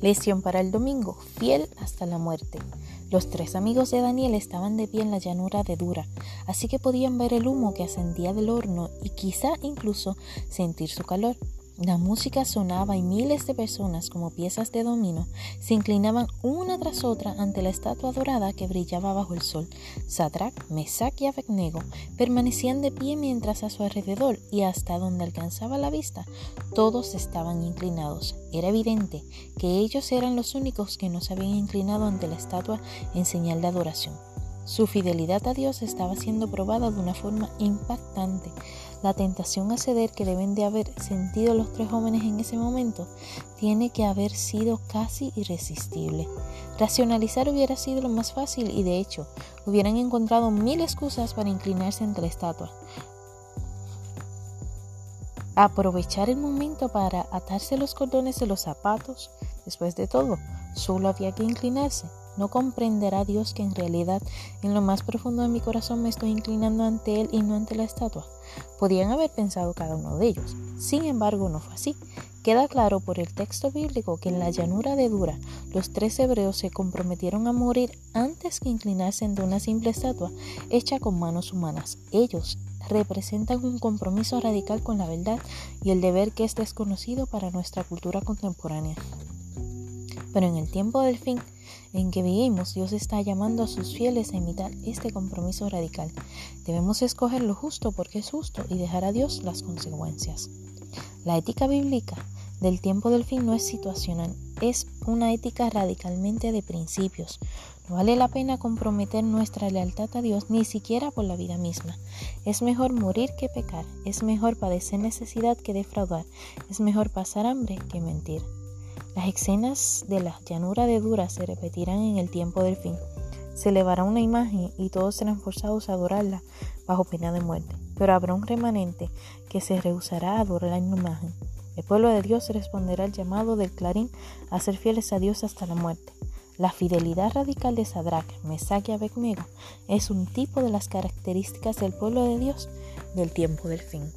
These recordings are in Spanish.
Lesión para el domingo, fiel hasta la muerte. Los tres amigos de Daniel estaban de pie en la llanura de Dura, así que podían ver el humo que ascendía del horno y quizá incluso sentir su calor. La música sonaba y miles de personas como piezas de dominó se inclinaban una tras otra ante la estatua dorada que brillaba bajo el sol. Sadrach, Mesach y Abednego permanecían de pie mientras a su alrededor y hasta donde alcanzaba la vista todos estaban inclinados. Era evidente que ellos eran los únicos que no se habían inclinado ante la estatua en señal de adoración. Su fidelidad a Dios estaba siendo probada de una forma impactante. La tentación a ceder que deben de haber sentido los tres jóvenes en ese momento tiene que haber sido casi irresistible. Racionalizar hubiera sido lo más fácil y de hecho hubieran encontrado mil excusas para inclinarse ante la estatua. Aprovechar el momento para atarse los cordones de los zapatos, después de todo, solo había que inclinarse. ¿No comprenderá Dios que en realidad en lo más profundo de mi corazón me estoy inclinando ante Él y no ante la estatua? Podían haber pensado cada uno de ellos. Sin embargo, no fue así. Queda claro por el texto bíblico que en la llanura de Dura los tres hebreos se comprometieron a morir antes que inclinarse ante una simple estatua hecha con manos humanas. Ellos representan un compromiso radical con la verdad y el deber que es desconocido para nuestra cultura contemporánea. Pero en el tiempo del fin, en que vivimos, Dios está llamando a sus fieles a imitar este compromiso radical. Debemos escoger lo justo porque es justo y dejar a Dios las consecuencias. La ética bíblica del tiempo del fin no es situacional, es una ética radicalmente de principios. No vale la pena comprometer nuestra lealtad a Dios ni siquiera por la vida misma. Es mejor morir que pecar, es mejor padecer necesidad que defraudar, es mejor pasar hambre que mentir. Las escenas de la llanura de Dura se repetirán en el tiempo del fin. Se elevará una imagen y todos serán forzados a adorarla bajo pena de muerte. Pero habrá un remanente que se rehusará a adorar la imagen. El pueblo de Dios responderá al llamado del clarín a ser fieles a Dios hasta la muerte. La fidelidad radical de Sadrach, Mesach y Abednego es un tipo de las características del pueblo de Dios del tiempo del fin.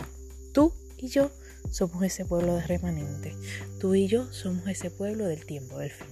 Tú y yo somos ese pueblo de remanente. Tú y yo somos ese pueblo del tiempo del fin.